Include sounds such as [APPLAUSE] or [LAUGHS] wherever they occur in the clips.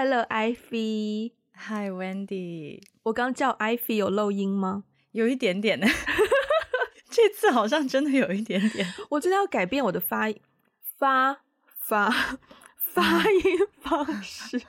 Hello, Ivy. Hi, Wendy. 我刚叫 Ivy 有漏音吗？有一点点呢。[LAUGHS] 这次好像真的有一点点。我真的要改变我的发发发发音方式。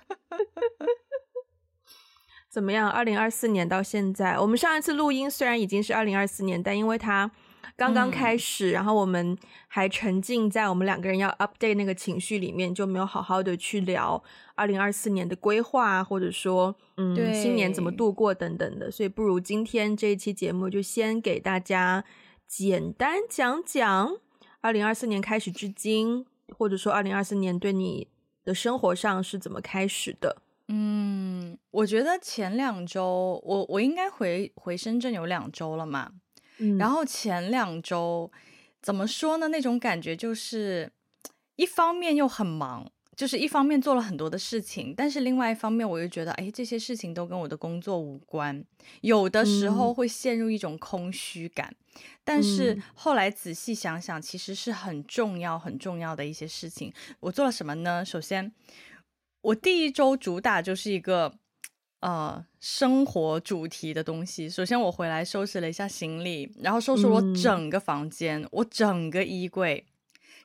[LAUGHS] 怎么样？二零二四年到现在，我们上一次录音虽然已经是二零二四年，但因为它刚刚开始，嗯、然后我们还沉浸在我们两个人要 update 那个情绪里面，就没有好好的去聊二零二四年的规划，或者说，嗯，对新年怎么度过等等的。所以，不如今天这一期节目就先给大家简单讲讲二零二四年开始至今，或者说二零二四年对你的生活上是怎么开始的。嗯，我觉得前两周，我我应该回回深圳有两周了嘛。然后前两周怎么说呢？那种感觉就是，一方面又很忙，就是一方面做了很多的事情，但是另外一方面我又觉得，哎，这些事情都跟我的工作无关，有的时候会陷入一种空虚感。嗯、但是后来仔细想想，其实是很重要、很重要的一些事情。我做了什么呢？首先，我第一周主打就是一个。呃，生活主题的东西。首先，我回来收拾了一下行李，然后收拾我整个房间，嗯、我整个衣柜，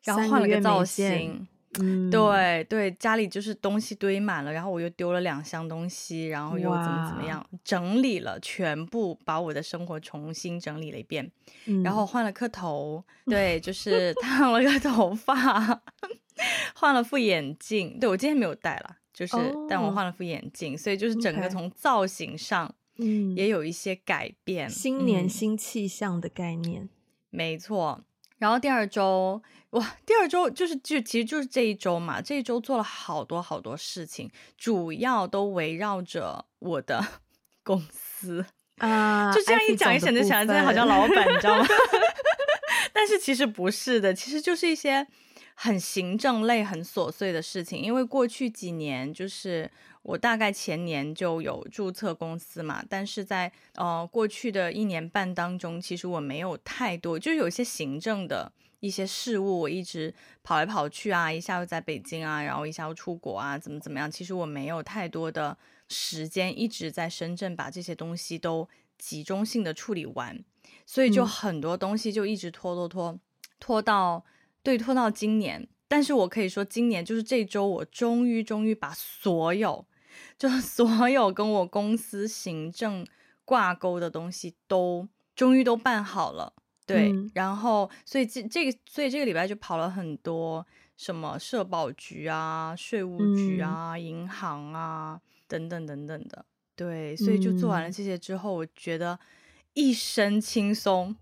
然后换了个造型。嗯，对对，家里就是东西堆满了，然后我又丢了两箱东西，然后又怎么怎么样，整理了，全部把我的生活重新整理了一遍，嗯、然后换了颗头，[LAUGHS] 对，就是烫了个头发，[LAUGHS] 换了副眼镜。对，我今天没有戴了。就是，但我换了副眼镜，oh, 所以就是整个从造型上，嗯，也有一些改变。嗯、新年新气象的概念，嗯、没错。然后第二周，哇，第二周就是就其实就是这一周嘛，这一周做了好多好多事情，主要都围绕着我的 [LAUGHS] 公司啊。Uh, 就这样一讲一，显得想的好像老板，你知道吗？[LAUGHS] [LAUGHS] 但是其实不是的，其实就是一些。很行政类、很琐碎的事情，因为过去几年就是我大概前年就有注册公司嘛，但是在呃过去的一年半当中，其实我没有太多，就是有一些行政的一些事务，我一直跑来跑去啊，一下又在北京啊，然后一下又出国啊，怎么怎么样，其实我没有太多的时间一直在深圳把这些东西都集中性的处理完，所以就很多东西就一直拖拖拖拖到。对，拖到今年，但是我可以说，今年就是这周，我终于终于把所有，就是所有跟我公司行政挂钩的东西都终于都办好了。对，嗯、然后所以这这个，所以这个礼拜就跑了很多什么社保局啊、税务局啊、嗯、银行啊等等等等的。对，所以就做完了这些之后，我觉得一身轻松。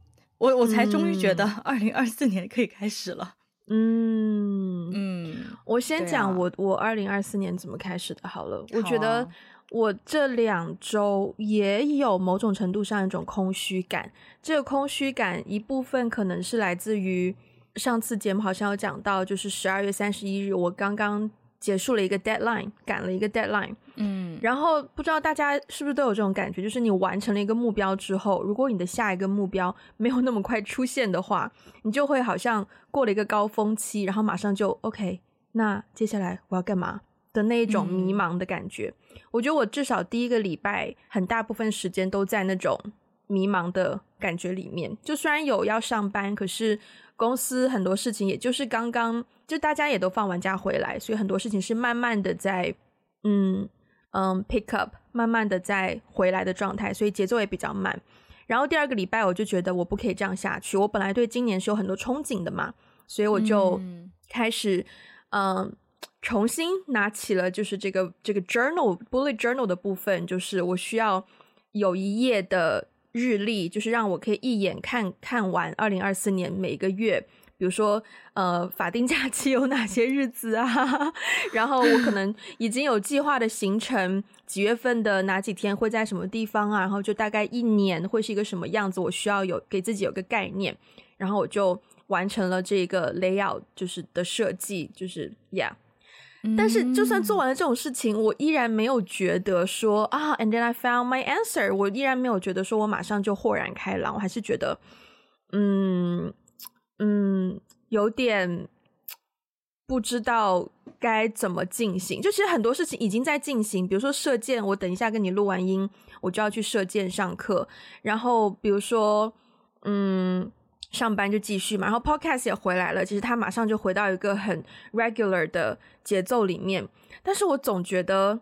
我我才终于觉得二零二四年可以开始了。嗯嗯，我先讲我、啊、我二零二四年怎么开始的好了。我觉得我这两周也有某种程度上一种空虚感。这个空虚感一部分可能是来自于上次节目好像有讲到，就是十二月三十一日我刚刚。结束了一个 deadline，赶了一个 deadline，嗯，然后不知道大家是不是都有这种感觉，就是你完成了一个目标之后，如果你的下一个目标 [LAUGHS] 没有那么快出现的话，你就会好像过了一个高峰期，然后马上就 OK，那接下来我要干嘛的那一种迷茫的感觉。嗯，我觉得我至少第一个礼拜很大部分时间都在那种迷茫的感觉里面，就虽然有要上班，可是。公司很多事情，也就是刚刚就大家也都放完假回来，所以很多事情是慢慢的在嗯嗯 pick up，慢慢的在回来的状态，所以节奏也比较慢。然后第二个礼拜我就觉得我不可以这样下去，我本来对今年是有很多憧憬的嘛，所以我就开始嗯，嗯重新拿起了就是这个这个 journal bullet journal 的部分，就是我需要有一页的。日历就是让我可以一眼看看完二零二四年每个月，比如说呃法定假期有哪些日子啊，[LAUGHS] 然后我可 [LAUGHS] 能已经有计划的行程，几月份的哪几天会在什么地方啊，然后就大概一年会是一个什么样子，我需要有给自己有个概念，然后我就完成了这个 layout 就是的设计，就是 yeah。但是，就算做完了这种事情，我依然没有觉得说啊，and then I found my answer。我依然没有觉得说我马上就豁然开朗，我还是觉得，嗯嗯，有点不知道该怎么进行。就其实很多事情已经在进行，比如说射箭，我等一下跟你录完音，我就要去射箭上课。然后比如说，嗯，上班就继续嘛。然后 podcast 也回来了，其实他马上就回到一个很 regular 的节奏里面。但是我总觉得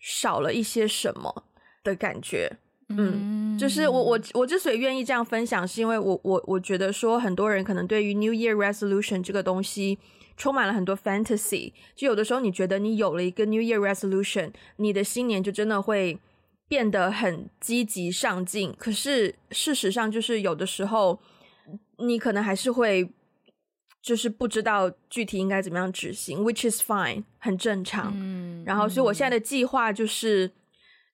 少了一些什么的感觉。嗯，就是我我我之所以愿意这样分享，是因为我我我觉得说很多人可能对于 New Year Resolution 这个东西充满了很多 fantasy，就有的时候你觉得你有了一个 New Year Resolution，你的新年就真的会变得很积极上进。可是事实上就是有的时候你可能还是会就是不知道具体应该怎么样执行，which is fine，很正常。嗯，然后所以我现在的计划就是。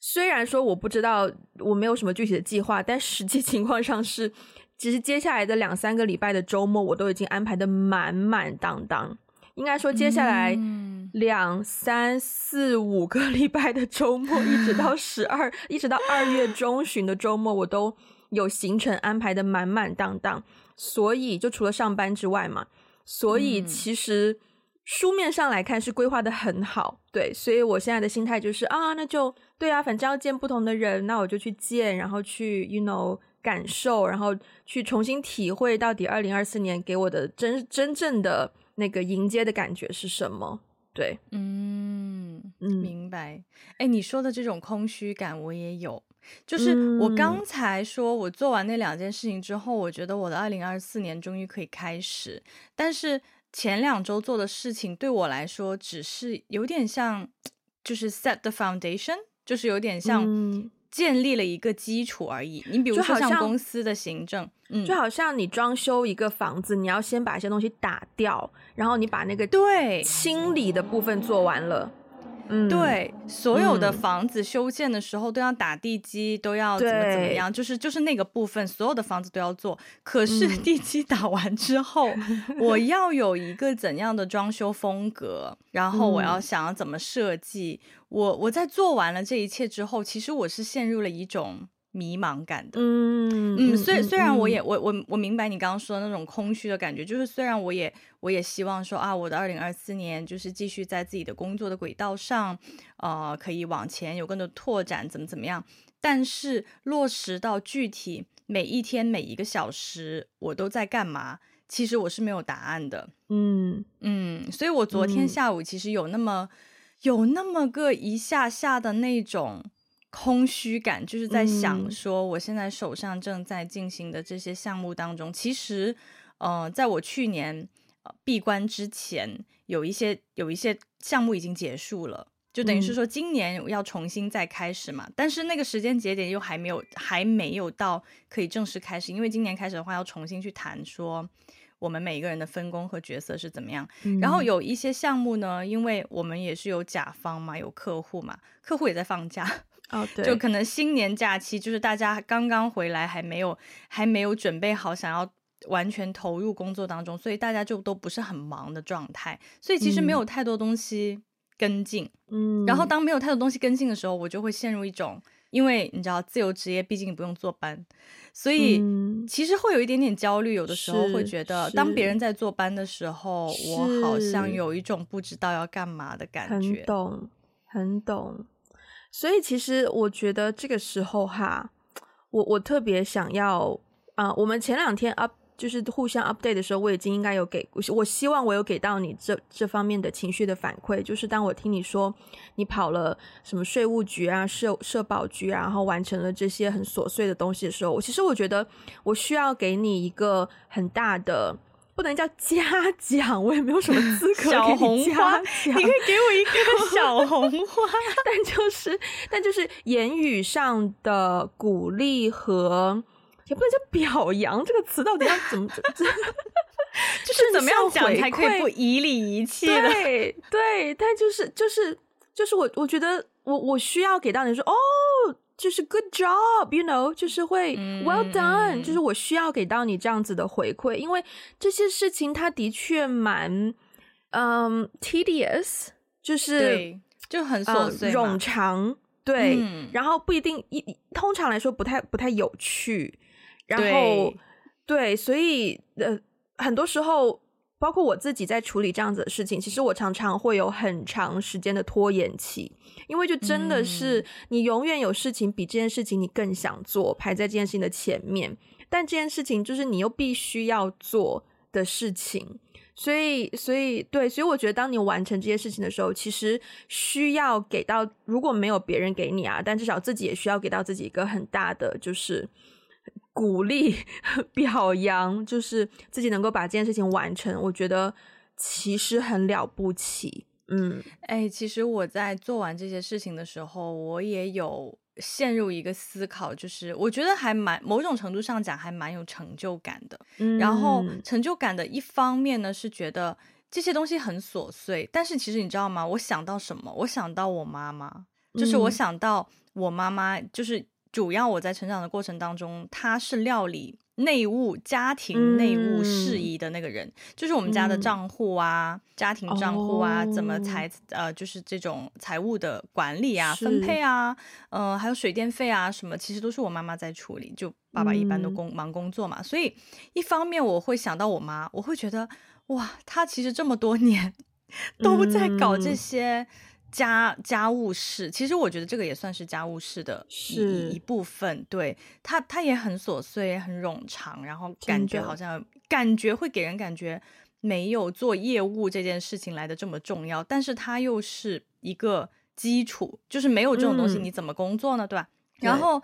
虽然说我不知道，我没有什么具体的计划，但实际 [LAUGHS] 情况上是，其实接下来的两三个礼拜的周末我都已经安排的满满当当。应该说，接下来两三四五个 [LAUGHS] 礼拜的周末，一直到十二，一直到二月中旬的周末，我都有行程安排的满满当当。所以，就除了上班之外嘛，所以其实书面上来看是规划的很好。对，所以我现在的心态就是啊，那就。对啊，反正要见不同的人，那我就去见，然后去，you know，感受，然后去重新体会到底二零二四年给我的真真正的那个迎接的感觉是什么？对，嗯嗯，明白。哎，你说的这种空虚感我也有，就是我刚才说我做完那两件事情之后，我觉得我的二零二四年终于可以开始，但是前两周做的事情对我来说只是有点像，就是 set the foundation。就是有点像建立了一个基础而已。你比如说像公司的行政，嗯，就好像你装修一个房子，你要先把一些东西打掉，然后你把那个对清理的部分做完了。嗯，对，所有的房子修建的时候都要打地基，都要怎么怎么样，就是就是那个部分，所有的房子都要做。可是地基打完之后，[LAUGHS] 我要有一个怎样的装修风格，然后我要想要怎么设计。我我在做完了这一切之后，其实我是陷入了一种迷茫感的。嗯嗯，虽虽然我也我我我明白你刚刚说的那种空虚的感觉，就是虽然我也我也希望说啊，我的二零二四年就是继续在自己的工作的轨道上，呃，可以往前有更多拓展，怎么怎么样。但是落实到具体每一天每一个小时我都在干嘛，其实我是没有答案的。嗯嗯，所以我昨天下午其实有那么。有那么个一下下的那种空虚感，就是在想说，我现在手上正在进行的这些项目当中，嗯、其实，呃，在我去年呃闭关之前，有一些有一些项目已经结束了，就等于是说今年要重新再开始嘛。嗯、但是那个时间节点又还没有还没有到可以正式开始，因为今年开始的话要重新去谈说。我们每一个人的分工和角色是怎么样？嗯、然后有一些项目呢，因为我们也是有甲方嘛，有客户嘛，客户也在放假哦，对，就可能新年假期，就是大家刚刚回来，还没有还没有准备好，想要完全投入工作当中，所以大家就都不是很忙的状态，所以其实没有太多东西跟进。嗯，然后当没有太多东西跟进的时候，我就会陷入一种。因为你知道，自由职业毕竟不用坐班，所以其实会有一点点焦虑。有的时候会觉得，当别人在坐班的时候，我好像有一种不知道要干嘛的感觉。很懂，很懂。所以其实我觉得这个时候哈，我我特别想要啊、我们前两天 up。就是互相 update 的时候，我已经应该有给，我希望我有给到你这这方面的情绪的反馈。就是当我听你说你跑了什么税务局啊、社社保局啊，然后完成了这些很琐碎的东西的时候，我其实我觉得我需要给你一个很大的，不能叫嘉奖，我也没有什么资格小红花，你可以给我一个 [LAUGHS] 小红花，但就是但就是言语上的鼓励和。也不能叫表扬这个词，到底要怎么怎么？[LAUGHS] 就是怎么样讲才可以不以礼仪气的？对对，但就是就是就是我我觉得我我需要给到你说哦，就是 good job，you know，就是会 well done，、嗯、就是我需要给到你这样子的回馈，因为这些事情它的确蛮嗯 tedious，就是就很琐碎、呃、冗长，对，嗯、然后不一定一通常来说不太不太有趣。然后，对，对，所以呃，很多时候包括我自己在处理这样子的事情，其实我常常会有很长时间的拖延期，因为就真的是你永远有事情比这件事情你更想做，排在这件事情的前面，但这件事情就是你又必须要做的事情，所以，所以，对，所以我觉得当你完成这些事情的时候，其实需要给到，如果没有别人给你啊，但至少自己也需要给到自己一个很大的就是。鼓励、[LAUGHS] 表扬，就是自己能够把这件事情完成，我觉得其实很了不起。嗯，哎，其实我在做完这些事情的时候，我也有陷入一个思考，就是我觉得还蛮某种程度上讲还蛮有成就感的。嗯，然后成就感的一方面呢，是觉得这些东西很琐碎，但是其实你知道吗？我想到什么？我想到我妈妈，就是我想到我妈妈，就是。主要我在成长的过程当中，他是料理内务、家庭内务事宜的那个人，嗯、就是我们家的账户啊、嗯、家庭账户啊，哦、怎么财呃，就是这种财务的管理啊、分配啊，呃，还有水电费啊什么，其实都是我妈妈在处理。就爸爸一般都工、嗯、忙工作嘛，所以一方面我会想到我妈，我会觉得哇，她其实这么多年 [LAUGHS] 都在搞这些。嗯家家务事，其实我觉得这个也算是家务事的一是一部分。对，它，它也很琐碎，很冗长，然后感觉好像感觉会给人感觉没有做业务这件事情来的这么重要，但是它又是一个基础，就是没有这种东西你怎么工作呢？嗯、对吧？然后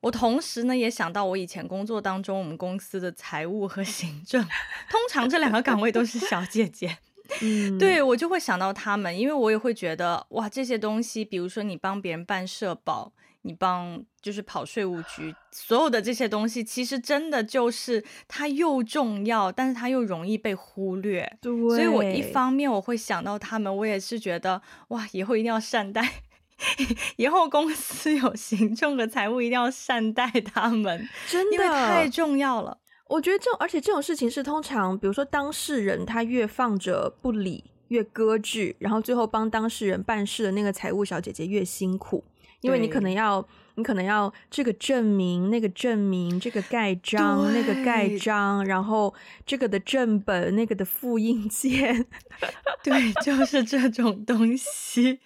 我同时呢也想到我以前工作当中，我们公司的财务和行政，通常这两个岗位都是小姐姐。[LAUGHS] 嗯，对，我就会想到他们，因为我也会觉得哇，这些东西，比如说你帮别人办社保，你帮就是跑税务局，所有的这些东西，其实真的就是它又重要，但是它又容易被忽略。对，所以我一方面我会想到他们，我也是觉得哇，以后一定要善待，[LAUGHS] 以后公司有行政和财务一定要善待他们，真的，因为太重要了。我觉得这种，而且这种事情是通常，比如说当事人他越放着不理，越搁置，然后最后帮当事人办事的那个财务小姐姐越辛苦，因为你可能要，你可能要这个证明，那个证明，这个盖章，那个盖章，然后这个的正本，那个的复印件，[LAUGHS] 对，就是这种东西。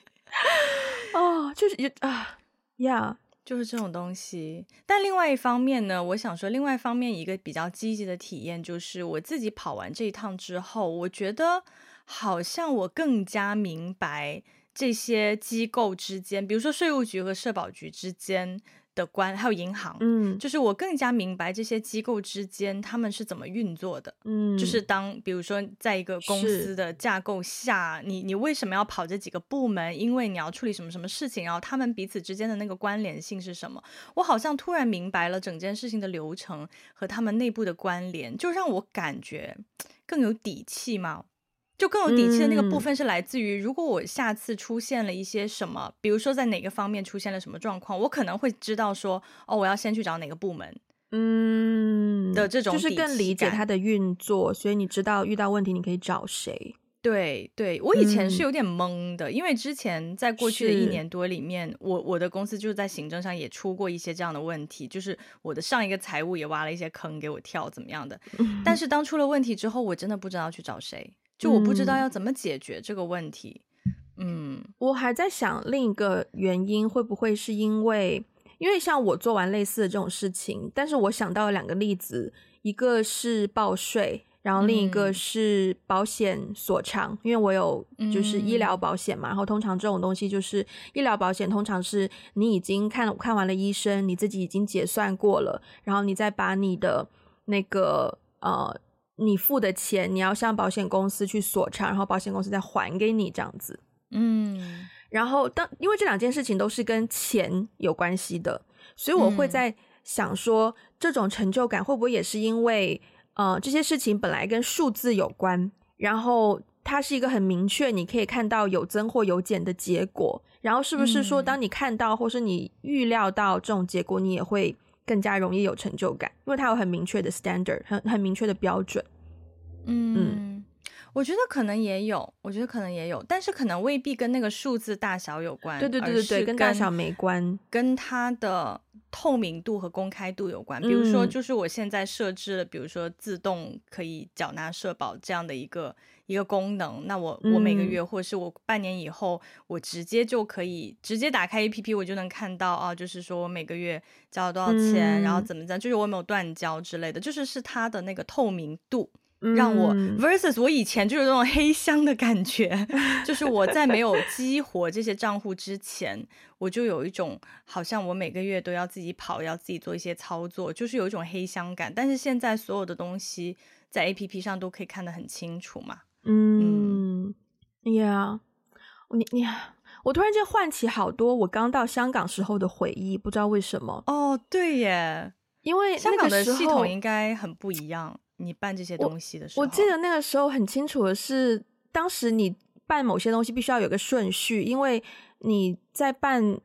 [LAUGHS] 哦，就是啊，呀。Yeah. 就是这种东西，但另外一方面呢，我想说，另外一方面一个比较积极的体验，就是我自己跑完这一趟之后，我觉得好像我更加明白这些机构之间，比如说税务局和社保局之间。的关还有银行，嗯，就是我更加明白这些机构之间他们是怎么运作的，嗯，就是当比如说在一个公司的架构下，你你为什么要跑这几个部门？因为你要处理什么什么事情，然后他们彼此之间的那个关联性是什么？我好像突然明白了整件事情的流程和他们内部的关联，就让我感觉更有底气嘛。就更有底气的那个部分是来自于，如果我下次出现了一些什么，嗯、比如说在哪个方面出现了什么状况，我可能会知道说，哦，我要先去找哪个部门，嗯的这种，就是更理解它的运作，所以你知道遇到问题你可以找谁。对对，我以前是有点懵的，嗯、因为之前在过去的一年多里面，我我的公司就是在行政上也出过一些这样的问题，就是我的上一个财务也挖了一些坑给我跳，怎么样的。嗯、但是当出了问题之后，我真的不知道去找谁。就我不知道要怎么解决这个问题，嗯，我还在想另一个原因会不会是因为，因为像我做完类似的这种事情，但是我想到了两个例子，一个是报税，然后另一个是保险索偿，嗯、因为我有就是医疗保险嘛，然后通常这种东西就是医疗保险，通常是你已经看看完了医生，你自己已经结算过了，然后你再把你的那个呃。你付的钱，你要向保险公司去索偿，然后保险公司再还给你这样子。嗯，然后当因为这两件事情都是跟钱有关系的，所以我会在想说，嗯、这种成就感会不会也是因为，呃，这些事情本来跟数字有关，然后它是一个很明确，你可以看到有增或有减的结果，然后是不是说，当你看到或是你预料到这种结果，你也会。更加容易有成就感，因为它有很明确的 standard，很很明确的标准。嗯，嗯，我觉得可能也有，我觉得可能也有，但是可能未必跟那个数字大小有关。对对对对对，跟，跟大小没关，跟他的透明度和公开度有关。比如说，就是我现在设置了，比如说自动可以缴纳社保这样的一个一个功能，那我我每个月或者是我半年以后，我直接就可以直接打开 APP，我就能看到啊，就是说我每个月交了多少钱，然后怎么怎么，就是我有没有断交之类的，就是是它的那个透明度。让我 versus 我以前就是那种黑箱的感觉，就是我在没有激活这些账户之前，我就有一种好像我每个月都要自己跑，要自己做一些操作，就是有一种黑箱感。但是现在所有的东西在 APP 上都可以看得很清楚嘛。嗯，Yeah，你你我突然间唤起好多我刚到香港时候的回忆，不知道为什么。哦，对耶，因为香港的系统应该很不一样。你办这些东西的时候，我，我记得那个时候很清楚的是，当时你办某些东西必须要有个顺序，因为你在办，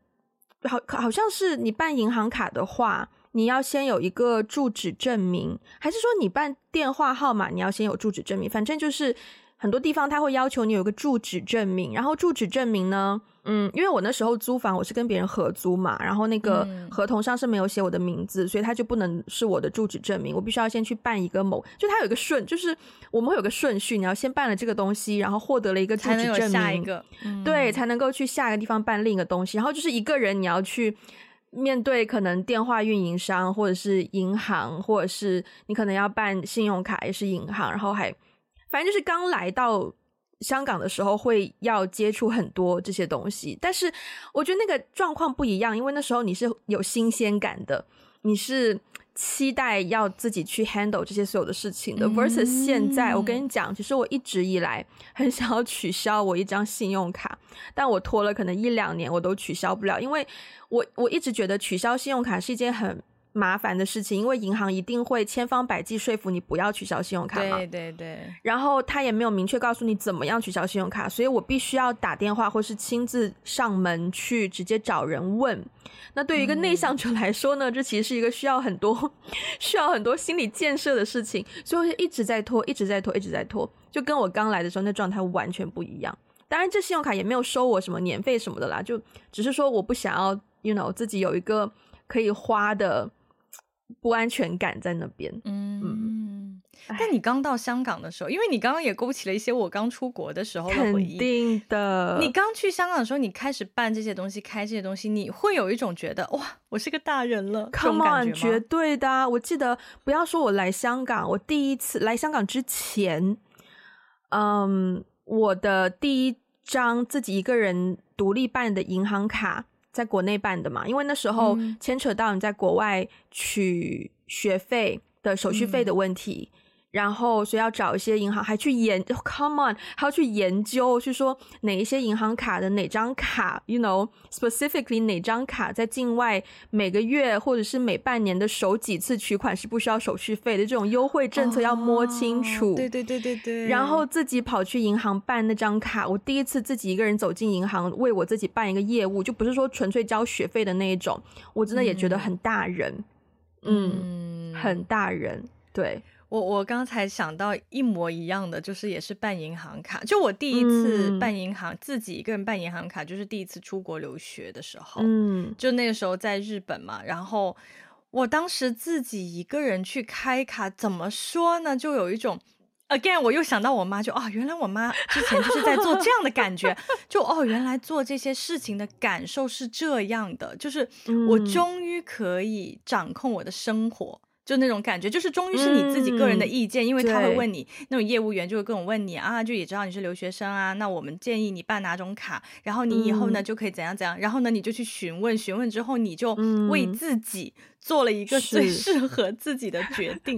好好像是你办银行卡的话，你要先有一个住址证明，还是说你办电话号码你要先有住址证明？反正就是很多地方他会要求你有个住址证明，然后住址证明呢。嗯，因为我那时候租房，我是跟别人合租嘛，然后那个合同上是没有写我的名字，嗯、所以他就不能是我的住址证明，我必须要先去办一个某，就他有一个顺，就是我们会有个顺序，你要先办了这个东西，然后获得了一个住址证明，下一个，嗯、对，才能够去下一个地方办另一个东西，然后就是一个人你要去面对可能电话运营商或者是银行，或者是你可能要办信用卡也是银行，然后还反正就是刚来到。香港的时候会要接触很多这些东西，但是我觉得那个状况不一样，因为那时候你是有新鲜感的，你是期待要自己去 handle 这些所有的事情的。versus 现在，我跟你讲，其实我一直以来很想要取消我一张信用卡，但我拖了可能一两年，我都取消不了，因为我我一直觉得取消信用卡是一件很麻烦的事情，因为银行一定会千方百计说服你不要取消信用卡嘛。对对对。然后他也没有明确告诉你怎么样取消信用卡，所以我必须要打电话或是亲自上门去直接找人问。那对于一个内向者来说呢，嗯、这其实是一个需要很多需要很多心理建设的事情，所以我就一直在拖，一直在拖，一直在拖，就跟我刚来的时候那状态完全不一样。当然，这信用卡也没有收我什么年费什么的啦，就只是说我不想要，you know，自己有一个可以花的。不安全感在那边。嗯嗯，但你刚到香港的时候，因为你刚刚也勾起了一些我刚出国的时候的回忆。肯定的。你刚去香港的时候，你开始办这些东西，开这些东西，你会有一种觉得哇，我是个大人了。Come on，绝对的。我记得，不要说我来香港，我第一次来香港之前，嗯，我的第一张自己一个人独立办的银行卡。在国内办的嘛，因为那时候牵扯到你在国外取学费的手续费的问题。嗯然后，所以要找一些银行，还去研，come on，还要去研究，去说哪一些银行卡的哪张卡，you know，specifically 哪张卡在境外每个月或者是每半年的首几次取款是不需要手续费的这种优惠政策要摸清楚。哦、对对对对对。然后自己跑去银行办那张卡，我第一次自己一个人走进银行为我自己办一个业务，就不是说纯粹交学费的那一种，我真的也觉得很大人，嗯，嗯很大人，对。我我刚才想到一模一样的，就是也是办银行卡。就我第一次办银行，嗯、自己一个人办银行卡，就是第一次出国留学的时候。嗯，就那个时候在日本嘛，然后我当时自己一个人去开卡，怎么说呢？就有一种，again，我又想到我妈，就啊、哦，原来我妈之前就是在做这样的感觉，[LAUGHS] 就哦，原来做这些事情的感受是这样的，就是我终于可以掌控我的生活。就那种感觉，就是终于是你自己个人的意见，嗯、因为他会问你，那种业务员就会跟我问你啊，就也知道你是留学生啊，那我们建议你办哪种卡，然后你以后呢、嗯、就可以怎样怎样，然后呢你就去询问，询问之后你就为自己做了一个最适合自己的决定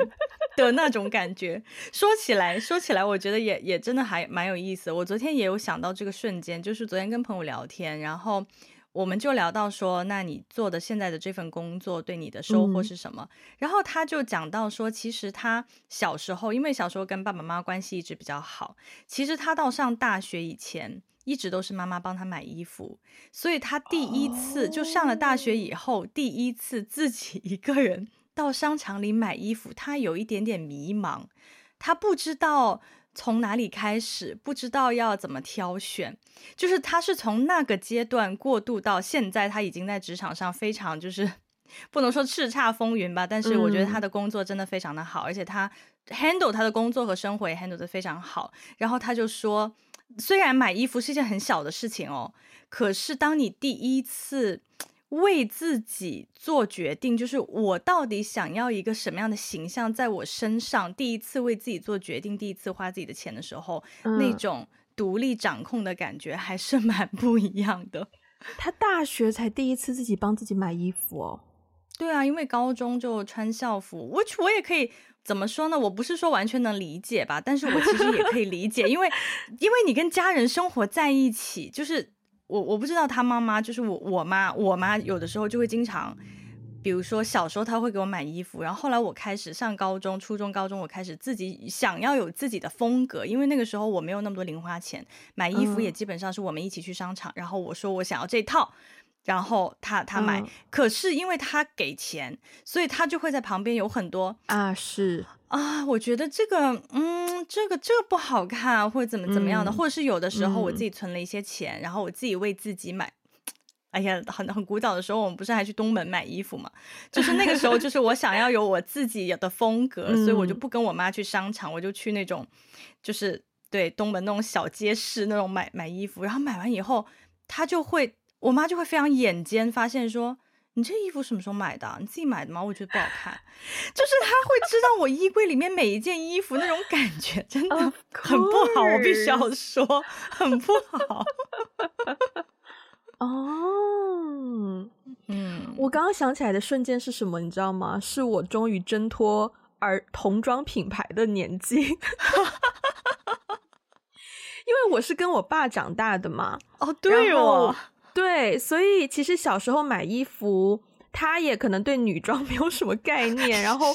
的那种感觉。说起来，说起来，我觉得也也真的还蛮有意思。我昨天也有想到这个瞬间，就是昨天跟朋友聊天，然后。我们就聊到说，那你做的现在的这份工作对你的收获是什么？嗯、然后他就讲到说，其实他小时候，因为小时候跟爸爸妈妈关系一直比较好，其实他到上大学以前，一直都是妈妈帮他买衣服，所以他第一次就上了大学以后，哦、第一次自己一个人到商场里买衣服，他有一点点迷茫，他不知道。从哪里开始，不知道要怎么挑选，就是他是从那个阶段过渡到现在，他已经在职场上非常就是 [LAUGHS] 不能说叱咤风云吧，但是我觉得他的工作真的非常的好，嗯、而且他 handle 他的工作和生活也 handle 的非常好。然后他就说，虽然买衣服是一件很小的事情哦，可是当你第一次为自己做决定，就是我到底想要一个什么样的形象在我身上，第一次为自己做决定，第一次花自己的钱的时候，嗯、那种独立掌控的感觉还是 [LAUGHS] 蛮不一样的。他大学才第一次自己帮自己买衣服哦。对啊，因为高中就穿校服，which 我也可以怎么说呢？我不是说完全能理解吧，但是我其实也可以理解，因为 [LAUGHS] 因为你跟家人生活在一起，就是我我不知道他妈妈，就是我我妈，我妈有的时候就会经常。比如说小时候她会给我买衣服，然后后来我开始上高中、初中、高中，我开始自己想要有自己的风格，因为那个时候我没有那么多零花钱，买衣服也基本上是我们一起去商场，嗯、然后我说我想要这套，然后他他买，嗯、可是因为他给钱，所以他就会在旁边有很多啊是啊，我觉得这个嗯这个这个不好看，或者怎么怎么样的，嗯、或者是有的时候我自己存了一些钱，嗯、然后我自己为自己买。哎呀，很很古早的时候，我们不是还去东门买衣服嘛？就是那个时候，就是我想要有我自己的风格，所以我就不跟我妈去商场，我就去那种，就是对东门那种小街市那种买买衣服。然后买完以后，她就会，我妈就会非常眼尖，发现说：“你这衣服什么时候买的？你自己买的吗？”我觉得不好看，就是她会知道我衣柜里面每一件衣服那种感觉，真的很不好，我必须要说，很不好。[LAUGHS] 哦，嗯，我刚刚想起来的瞬间是什么？你知道吗？是我终于挣脱儿童装品牌的年纪，[LAUGHS] 因为我是跟我爸长大的嘛。哦，对哦，对，所以其实小时候买衣服，他也可能对女装 [LAUGHS] 没有什么概念，然后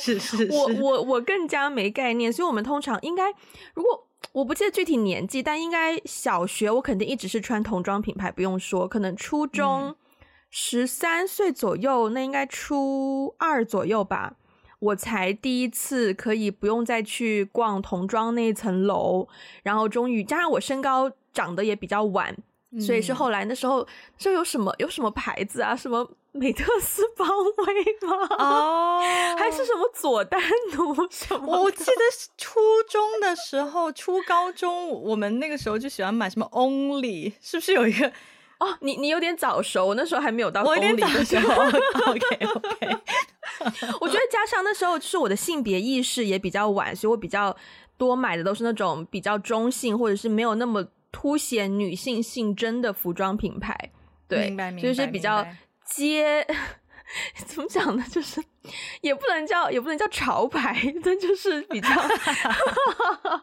我我我更加没概念，所以我们通常应该如果。我不记得具体年纪，但应该小学我肯定一直是穿童装品牌，不用说。可能初中十三岁左右，嗯、那应该初二左右吧，我才第一次可以不用再去逛童装那一层楼，然后终于加上我身高长得也比较晚。所以是后来那时候，就有什么有什么牌子啊，什么美特斯邦威吗？[LAUGHS] 哦，还是什么佐丹奴什么？我记得初中的时候，初高中我们那个时候就喜欢买什么 Only，是不是有一个？哦，你你有点早熟，那时候还没有到 Only 的时候。OK [LAUGHS] OK，我觉得加上那时候就是我的性别意识也比较晚，所以我比较多买的都是那种比较中性，或者是没有那么。凸显女性性征的服装品牌，对，明白，就是比较接，[LAUGHS] 怎么讲呢？就是也不能叫，也不能叫潮牌，但就是比较。[LAUGHS] [LAUGHS]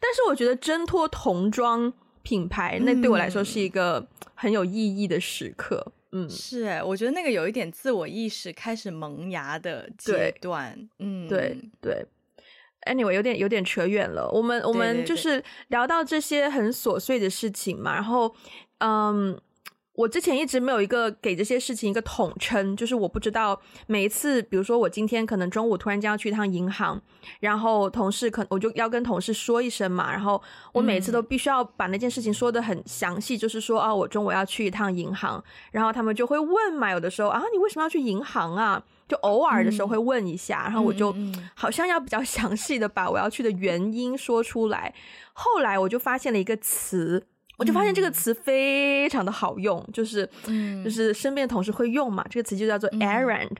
但是我觉得挣脱童装品牌，那对我来说是一个很有意义的时刻。嗯，是哎，我觉得那个有一点自我意识开始萌芽的阶段。嗯，对对。Anyway，有点有点扯远了。我们我们就是聊到这些很琐碎的事情嘛，然后，嗯，我之前一直没有一个给这些事情一个统称，就是我不知道每一次，比如说我今天可能中午突然间要去一趟银行，然后同事可我就要跟同事说一声嘛，然后我每次都必须要把那件事情说的很详细，就是说啊，我中午要去一趟银行，然后他们就会问嘛，有的时候啊，你为什么要去银行啊？就偶尔的时候会问一下，嗯、然后我就好像要比较 [LAUGHS] 详细的把我要去的原因说出来。后来我就发现了一个词，我就发现这个词非常的好用，就是、嗯、就是身边的同事会用嘛。这个词就叫做 errand，、嗯、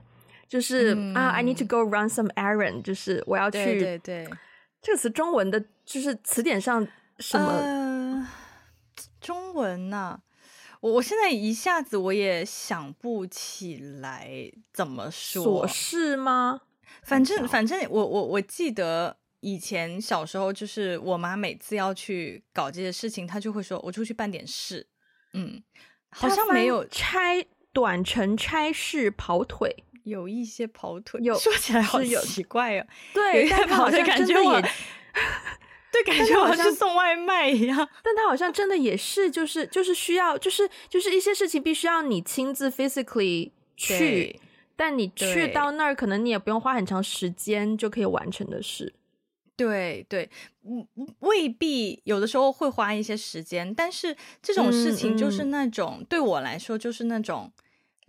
就是、嗯、啊，I need to go run some errand，就是我要去。对对对，这个词中文的就是词典上什么？呃、中文呢、啊？我我现在一下子我也想不起来怎么说，琐事吗？反正反正我我我记得以前小时候就是我妈每次要去搞这些事情，她就会说：“我出去办点事。”嗯，好像没有拆短程差事跑腿，有一些跑腿，有说起来好奇怪哦。对，但好像真的也。对，感觉好像送外卖一样，但他好像真的也是，就是就是需要，就是就是一些事情必须要你亲自 physically 去，但你去到那儿，可能你也不用花很长时间就可以完成的事。对对，嗯，未必有的时候会花一些时间，但是这种事情就是那种、对我来说就是那种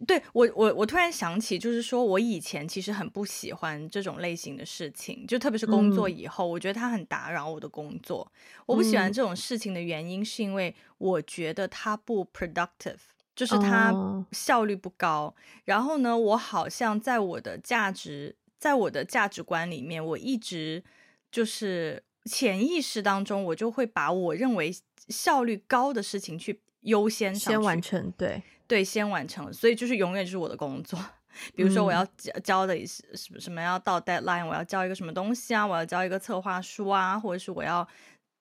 对我我我突然想起，就是说我以前其实很不喜欢这种类型的事情，就特别是工作以后，嗯、我觉得它很打扰我的工作。我不喜欢这种事情的原因，是因为我觉得它不 productive，就是它效率不高。哦、然后呢，我好像在我的价值，在我的价值观里面，我一直就是潜意识当中，我就会把我认为效率高的事情去优先先完成，对。对，先完成，所以就是永远就是我的工作。[LAUGHS] 比如说，我要交交的什什什么要到 deadline，我要交一个什么东西啊，我要交一个策划书啊，或者是我要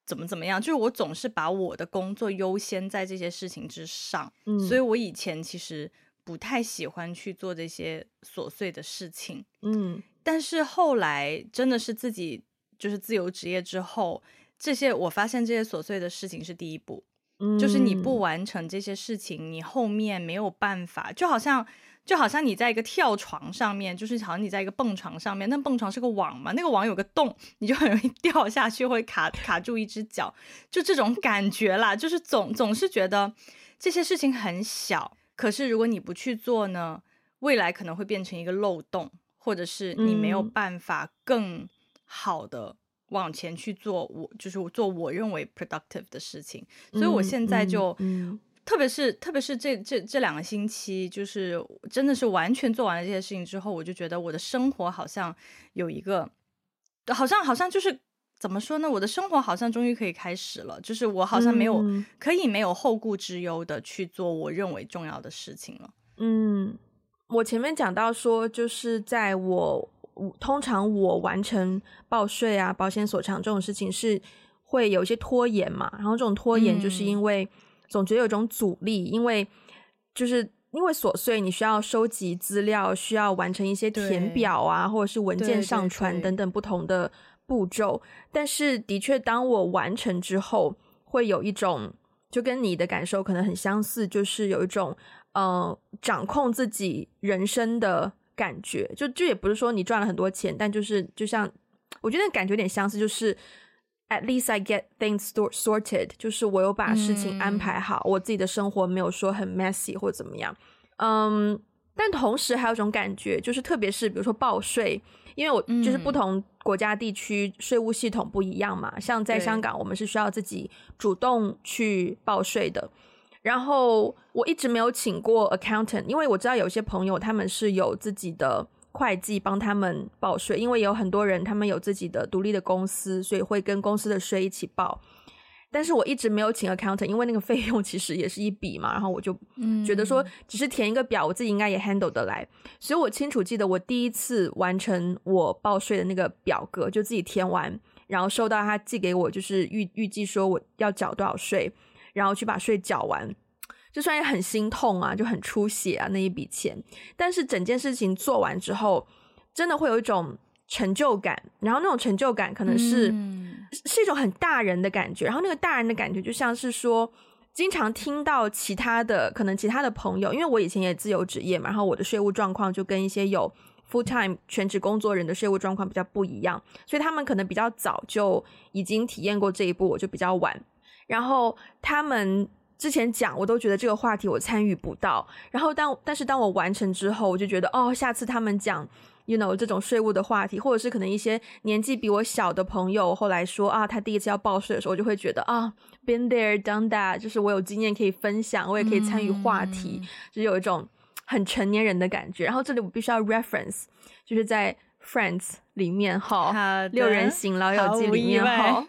怎么怎么样，就是我总是把我的工作优先在这些事情之上。嗯，所以我以前其实不太喜欢去做这些琐碎的事情。嗯，但是后来真的是自己就是自由职业之后，这些我发现这些琐碎的事情是第一步。就是你不完成这些事情，你后面没有办法，就好像就好像你在一个跳床上面，就是好像你在一个蹦床上面，那蹦床是个网嘛，那个网有个洞，你就很容易 [LAUGHS] 掉下去，会卡卡住一只脚，就这种感觉啦。就是总总是觉得这些事情很小，可是如果你不去做呢，未来可能会变成一个漏洞，或者是你没有办法更好的。往前去做我，就是做我认为 productive 的事情，所以我现在就，嗯嗯、特别是特别是这这这两个星期，就是真的是完全做完了这些事情之后，我就觉得我的生活好像有一个，好像好像就是怎么说呢？我的生活好像终于可以开始了，就是我好像没有、嗯、可以没有后顾之忧的去做我认为重要的事情了。嗯，我前面讲到说，就是在我。通常我完成报税啊、保险所偿这种事情是会有一些拖延嘛，然后这种拖延就是因为总觉得有一种阻力，嗯、因为就是因为琐碎，你需要收集资料，需要完成一些填表啊，或者是文件上传等等不同的步骤。但是的确，当我完成之后，会有一种就跟你的感受可能很相似，就是有一种呃掌控自己人生的。感觉就就也不是说你赚了很多钱，但就是就像我觉得感觉有点相似，就是 at least I get things sorted，就是我有把事情安排好，嗯、我自己的生活没有说很 messy 或者怎么样。嗯，但同时还有一种感觉，就是特别是比如说报税，因为我就是不同国家地区税务系统不一样嘛，嗯、像在香港，我们是需要自己主动去报税的。然后我一直没有请过 accountant，因为我知道有些朋友他们是有自己的会计帮他们报税，因为有很多人他们有自己的独立的公司，所以会跟公司的税一起报。但是我一直没有请 accountant，因为那个费用其实也是一笔嘛。然后我就觉得说，只是填一个表，我自己应该也 handle 得来。所以我清楚记得我第一次完成我报税的那个表格，就自己填完，然后收到他寄给我，就是预预计说我要缴多少税。然后去把税缴完，就算也很心痛啊，就很出血啊那一笔钱。但是整件事情做完之后，真的会有一种成就感。然后那种成就感可能是、嗯、是一种很大人的感觉。然后那个大人的感觉就像是说，经常听到其他的可能其他的朋友，因为我以前也自由职业嘛，然后我的税务状况就跟一些有 full time 全职工作人的税务状况比较不一样，所以他们可能比较早就已经体验过这一步，我就比较晚。然后他们之前讲，我都觉得这个话题我参与不到。然后当但是当我完成之后，我就觉得哦，下次他们讲，you know 这种税务的话题，或者是可能一些年纪比我小的朋友后来说啊，他第一次要报税的时候，我就会觉得啊，been there done that，就是我有经验可以分享，我也可以参与话题，嗯、就是有一种很成年人的感觉。然后这里我必须要 reference，就是在 Friends 里面哈，的六人行老友记里面哈。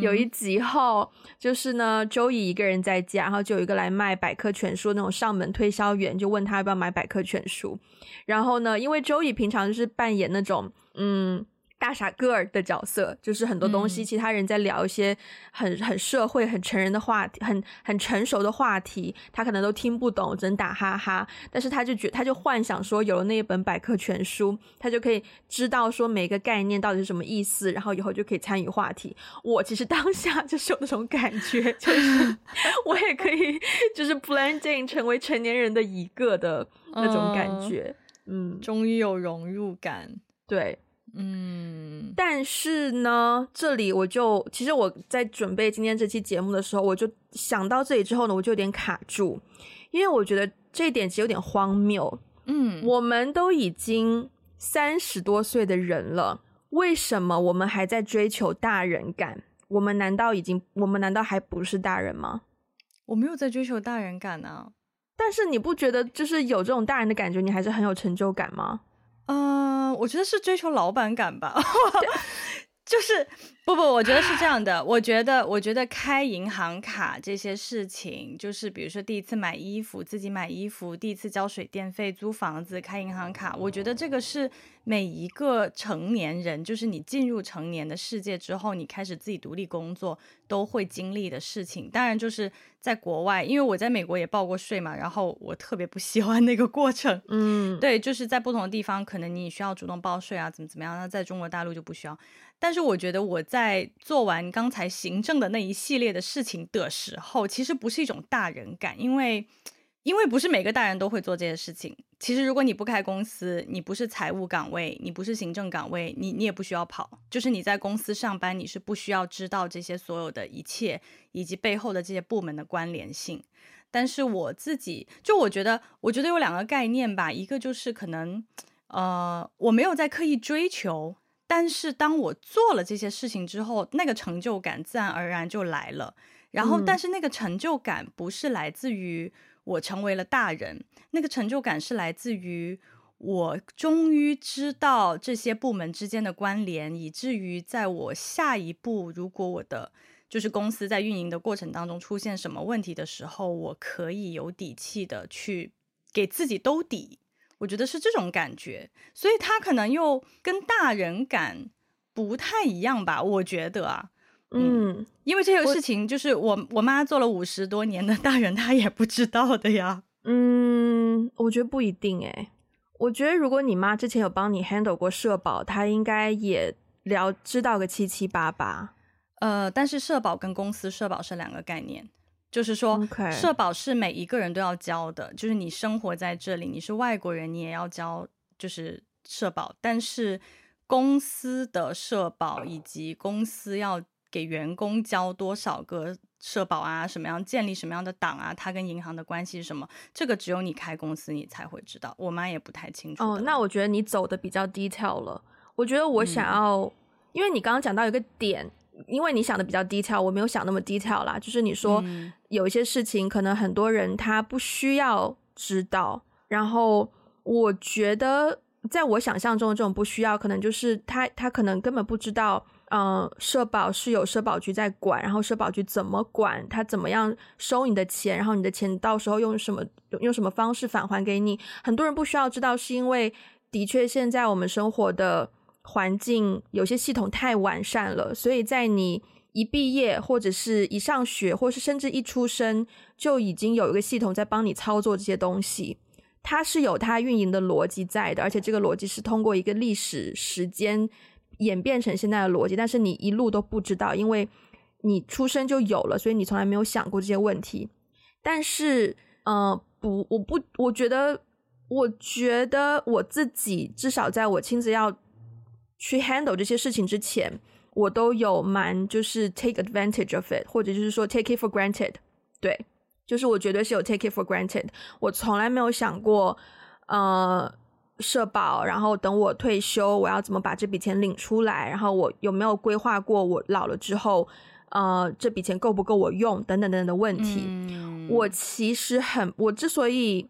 有一集后，就是呢周乙一个人在家，然后就有一个来卖百科全书那种上门推销员，就问他要不要买百科全书。然后呢，因为周乙平常就是扮演那种，嗯。大傻个儿的角色，就是很多东西，其他人在聊一些很很社会、很成人的话题，很很成熟的话题，他可能都听不懂，只能打哈哈。但是他就觉，他就幻想说，有了那一本百科全书，他就可以知道说每个概念到底是什么意思，然后以后就可以参与话题。我其实当下就是有那种感觉，就是 [LAUGHS] 我也可以就是 blending 成为成年人的一个的那种感觉。嗯，嗯，终于有融入感，对。嗯，但是呢，这里我就其实我在准备今天这期节目的时候，我就想到这里之后呢，我就有点卡住，因为我觉得这一点其实有点荒谬。嗯，我们都已经三十多岁的人了，为什么我们还在追求大人感？我们难道已经，我们难道还不是大人吗？我没有在追求大人感啊，但是你不觉得就是有这种大人的感觉，你还是很有成就感吗？嗯、我觉得是追求老板感吧。[LAUGHS] 就是不不，我觉得是这样的。我觉得，我觉得开银行卡这些事情，就是比如说第一次买衣服，自己买衣服，第一次交水电费，租房子，开银行卡。我觉得这个是每一个成年人，就是你进入成年的世界之后，你开始自己独立工作，都会经历的事情。当然，就是在国外，因为我在美国也报过税嘛，然后我特别不喜欢那个过程。嗯，对，就是在不同的地方，可能你需要主动报税啊，怎么怎么样。那在中国大陆就不需要。但是我觉得我在做完刚才行政的那一系列的事情的时候，其实不是一种大人感，因为，因为不是每个大人都会做这些事情。其实如果你不开公司，你不是财务岗位，你不是行政岗位，你你也不需要跑，就是你在公司上班，你是不需要知道这些所有的一切以及背后的这些部门的关联性。但是我自己就我觉得，我觉得有两个概念吧，一个就是可能，呃，我没有在刻意追求。但是当我做了这些事情之后，那个成就感自然而然就来了。然后，但是那个成就感不是来自于我成为了大人，那个成就感是来自于我终于知道这些部门之间的关联，以至于在我下一步，如果我的就是公司在运营的过程当中出现什么问题的时候，我可以有底气的去给自己兜底。我觉得是这种感觉，所以他可能又跟大人感不太一样吧？我觉得啊，嗯，嗯，因为这个事情就是我我，我妈做了五十多年的大人，她也不知道的呀。嗯，我觉得不一定诶。我觉得如果你妈之前有帮你 handle 过社保，她应该也了知道个七七八八。呃，但是社保跟公司社保是两个概念。就是说.社保是每一个人都要交的，就是你生活在这里，你是外国人，你也要交，就是社保。但是公司的社保以及公司要给员工交多少个社保啊，什么样建立什么样的档啊，它跟银行的关系是什么？这个只有你开公司你才会知道。我妈也不太清楚。哦，那我觉得你走的比较 detail 了。我觉得我想要，嗯、因为你刚刚讲到一个点。因为你想的比较 detail，我没有想那么 detail 啦。就是你说有一些事情，可能很多人他不需要知道。然后我觉得，在我想象中的这种不需要，可能就是他他可能根本不知道，嗯、呃，社保是有社保局在管，然后社保局怎么管，他怎么样收你的钱，然后你的钱到时候用什么用什么方式返还给你。很多人不需要知道，是因为的确现在我们生活的。环境有些系统太完善了，所以在你一毕业或者是一上学，或是甚至一出生，就已经有一个系统在帮你操作这些东西。它是有它运营的逻辑在的，而且这个逻辑是通过一个历史时间演变成现在的逻辑，但是你一路都不知道，因为你出生就有了，所以你从来没有想过这些问题。但是，呃，不，我不，我觉得，我觉得我自己至少在我亲自要。去 handle 这些事情之前，我都有蛮就是 take advantage of it，或者就是说 take it for granted。对，就是我绝对是有 take it for granted。我从来没有想过，呃，社保，然后等我退休，我要怎么把这笔钱领出来，然后我有没有规划过我老了之后，呃，这笔钱够不够我用，等等等等的问题。嗯。我其实很，我之所以，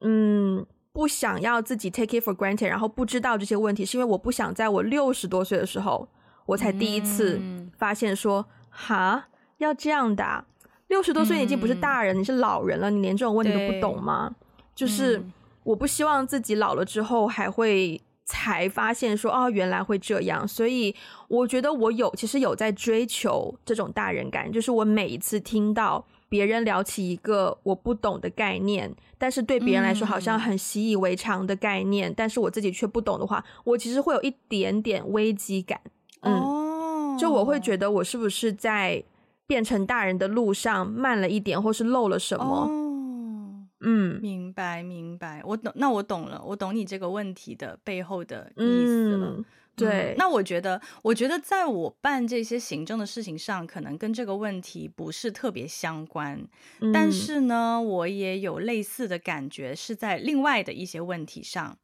嗯。不想要自己 take it for granted，然后不知道这些问题，是因为我不想在我六十多岁的时候，我才第一次发现说，嗯、哈，要这样的、啊，六十多岁已经不是大人，嗯、你是老人了，你连这种问题都不懂吗？就是我不希望自己老了之后还会才发现说，哦，原来会这样，所以我觉得我有，其实有在追求这种大人感，就是我每一次听到。别人聊起一个我不懂的概念，但是对别人来说好像很习以为常的概念，嗯、但是我自己却不懂的话，我其实会有一点点危机感。嗯，哦、就我会觉得我是不是在变成大人的路上慢了一点，或是漏了什么？哦、嗯，明白明白，我懂，那我懂了，我懂你这个问题的背后的意思了。嗯对，那我觉得，我觉得在我办这些行政的事情上，可能跟这个问题不是特别相关。嗯、但是呢，我也有类似的感觉，是在另外的一些问题上，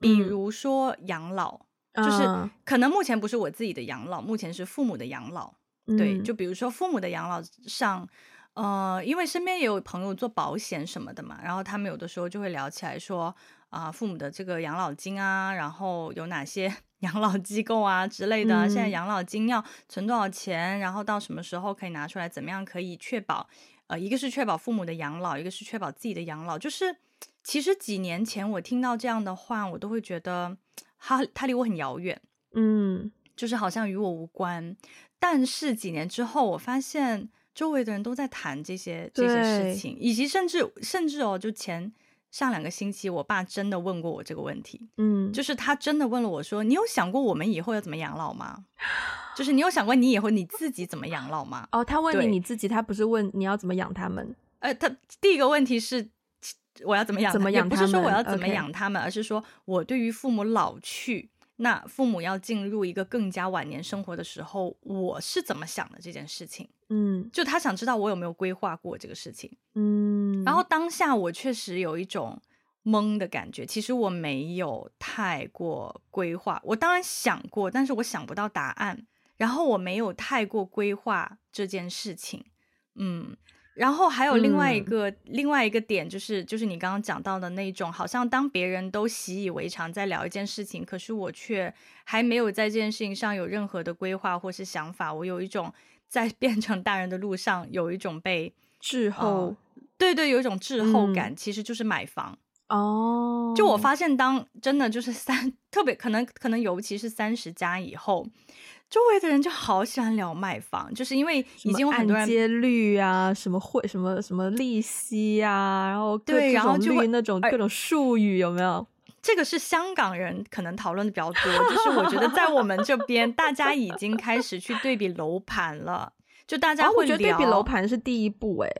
比如说养老，嗯、就是可能目前不是我自己的养老，目前是父母的养老。嗯、对，就比如说父母的养老上，呃，因为身边也有朋友做保险什么的嘛，然后他们有的时候就会聊起来说。啊，父母的这个养老金啊，然后有哪些 [LAUGHS] 养老机构啊之类的？嗯、现在养老金要存多少钱？然后到什么时候可以拿出来？怎么样可以确保？呃，一个是确保父母的养老，一个是确保自己的养老。就是其实几年前我听到这样的话，我都会觉得他他离我很遥远，嗯，就是好像与我无关。但是几年之后，我发现周围的人都在谈这些这些事情，以及甚至甚至哦，就前。上两个星期，我爸真的问过我这个问题，嗯，就是他真的问了我说：“你有想过我们以后要怎么养老吗？就是你有想过你以后你自己怎么养老吗？”哦，他问你你自己，他不是问你要怎么养他们。呃，他第一个问题是我要怎么养，怎么养他们，也不是说我要怎么养他们而是说我对于父母老去。那父母要进入一个更加晚年生活的时候，我是怎么想的这件事情？嗯，就他想知道我有没有规划过这个事情。嗯，然后当下我确实有一种懵的感觉。其实我没有太过规划，我当然想过，但是我想不到答案。然后我没有太过规划这件事情。嗯。然后还有另外一个、嗯、另外一个点，就是就是你刚刚讲到的那种，好像当别人都习以为常在聊一件事情，可是我却还没有在这件事情上有任何的规划或是想法。我有一种在 [LAUGHS] 变成大人的路上，有一种被滞后、呃，对对，有一种滞后感，嗯、其实就是买房哦。就我发现，当真的就是三，特别可能可能尤其是三十加以后。周围的人就好喜欢聊买房，就是因为已经有很多人按揭率啊，什么会什么什么利息啊，然后对，然后就会那种各种术语有没有？这个是香港人可能讨论的比较多，就是我觉得在我们这边，大家已经开始去对比楼盘了，就大家会觉得对比楼盘是第一步，哎。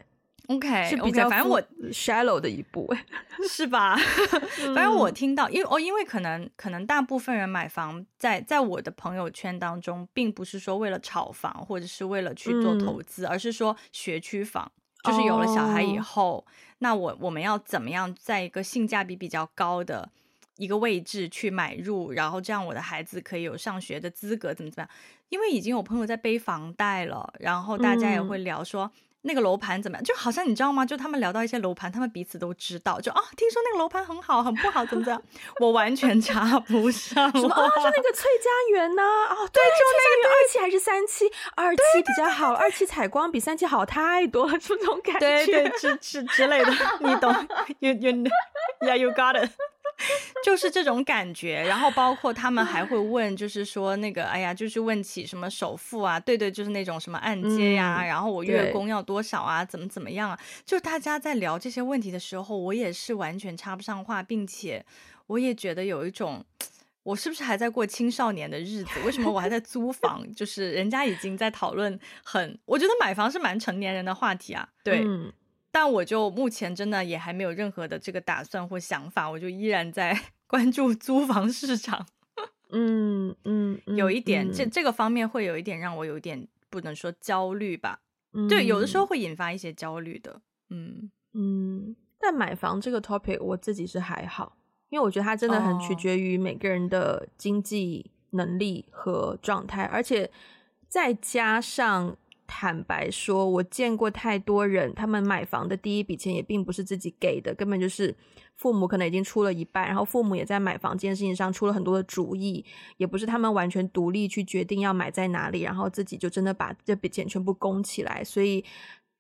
OK，是比较 okay, 反正我 shallow 的一步，[LAUGHS] 是吧？[LAUGHS] 反正我听到，因为哦，因为可能可能大部分人买房在在我的朋友圈当中，并不是说为了炒房或者是为了去做投资，嗯、而是说学区房，就是有了小孩以后，哦、那我我们要怎么样在一个性价比比较高的一个位置去买入，然后这样我的孩子可以有上学的资格，怎么怎么样？因为已经有朋友在背房贷了，然后大家也会聊说。嗯那个楼盘怎么样？就好像你知道吗？就他们聊到一些楼盘，他们彼此都知道。就啊，听说那个楼盘很好，很不好，怎么怎么样？我完全插不上。什么啊？就那个翠家园呐？哦，对，就那个二期还是三期？二期比较好，二期采光比三期好太多了，这种感觉。对对，之之之类的，你懂？You you yeah you got it。就是这种感觉，然后包括他们还会 [LAUGHS] 问，就是说那个，哎呀，就是问起什么首付啊，对对，就是那种什么按揭呀、啊，嗯、然后我月供要多少啊，怎么怎么样啊？就大家在聊这些问题的时候，我也是完全插不上话，并且我也觉得有一种，我是不是还在过青少年的日子？为什么我还在租房？就是人家已经在讨论很，我觉得买房是蛮成年人的话题啊，对。嗯但我就目前真的也还没有任何的这个打算或想法，我就依然在 [LAUGHS] 关注租房市场。嗯嗯，有一点，嗯、这这个方面会有一点让我有一点不能说焦虑吧？嗯、对，有的时候会引发一些焦虑的。嗯嗯，但买房这个 topic 我自己是还好，因为我觉得它真的很取决于每个人的经济能力和状态，哦、而且再加上。坦白说，我见过太多人，他们买房的第一笔钱也并不是自己给的，根本就是父母可能已经出了一半，然后父母也在买房这件事情上出了很多的主意，也不是他们完全独立去决定要买在哪里，然后自己就真的把这笔钱全部供起来。所以，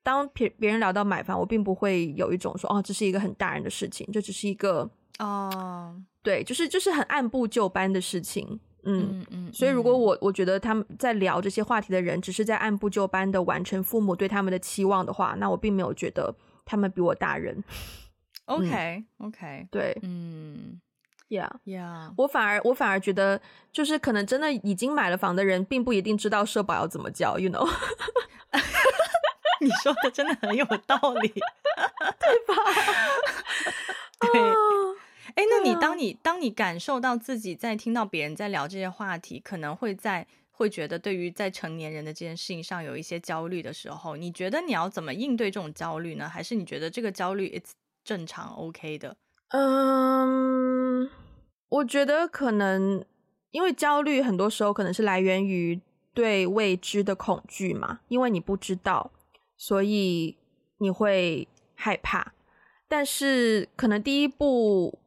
当别别人聊到买房，我并不会有一种说哦，这是一个很大人的事情，这只是一个哦，对，就是就是很按部就班的事情。嗯嗯，嗯，所以如果我我觉得他们在聊这些话题的人，只是在按部就班的完成父母对他们的期望的话，那我并没有觉得他们比我大人。OK OK，对，嗯，Yeah Yeah，我反而我反而觉得，就是可能真的已经买了房的人，并不一定知道社保要怎么交，You know？[LAUGHS] 你说的真的很有道理，[LAUGHS] 对吧？[LAUGHS] 对。哎，那你当你当你感受到自己在听到别人在聊这些话题，可能会在会觉得对于在成年人的这件事情上有一些焦虑的时候，你觉得你要怎么应对这种焦虑呢？还是你觉得这个焦虑 it's 正常 OK 的？嗯，我觉得可能因为焦虑很多时候可能是来源于对未知的恐惧嘛，因为你不知道，所以你会害怕。但是可能第一步。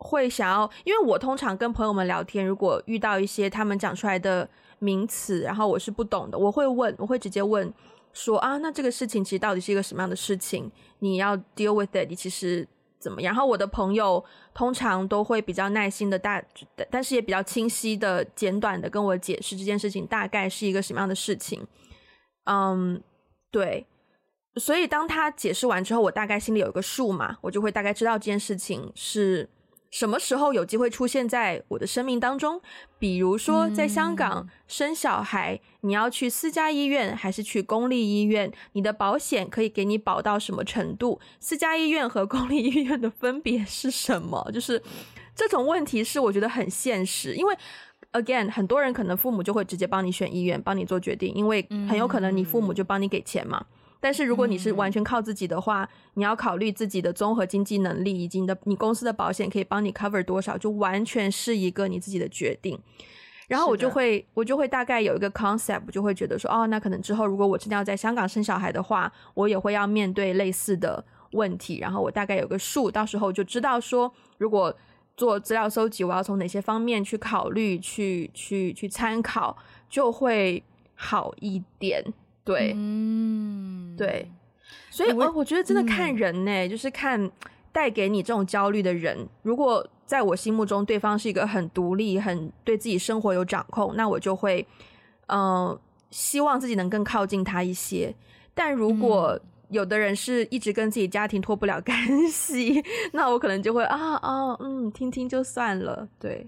会想要，因为我通常跟朋友们聊天，如果遇到一些他们讲出来的名词，然后我是不懂的，我会问，我会直接问说啊，那这个事情其实到底是一个什么样的事情？你要 deal with it，你其实怎么样？然后我的朋友通常都会比较耐心的大，但是也比较清晰的、简短的跟我解释这件事情大概是一个什么样的事情。嗯，对，所以当他解释完之后，我大概心里有一个数嘛，我就会大概知道这件事情是。什么时候有机会出现在我的生命当中？比如说，在香港生小孩，嗯、你要去私家医院还是去公立医院？你的保险可以给你保到什么程度？私家医院和公立医院的分别是什么？就是这种问题是我觉得很现实，因为 again，很多人可能父母就会直接帮你选医院，帮你做决定，因为很有可能你父母就帮你给钱嘛。但是如果你是完全靠自己的话，嗯、你要考虑自己的综合经济能力，以及你的你公司的保险可以帮你 cover 多少，就完全是一个你自己的决定。然后我就会我就会大概有一个 concept，就会觉得说，哦，那可能之后如果我真的要在香港生小孩的话，我也会要面对类似的问题。然后我大概有个数，到时候就知道说，如果做资料搜集，我要从哪些方面去考虑、去去去参考，就会好一点。对，嗯，对，所以我我觉得真的看人呢、欸，嗯、就是看带给你这种焦虑的人。如果在我心目中对方是一个很独立、很对自己生活有掌控，那我就会，嗯、呃，希望自己能更靠近他一些。但如果有的人是一直跟自己家庭脱不了干系，[LAUGHS] 那我可能就会啊啊，嗯，听听就算了。对，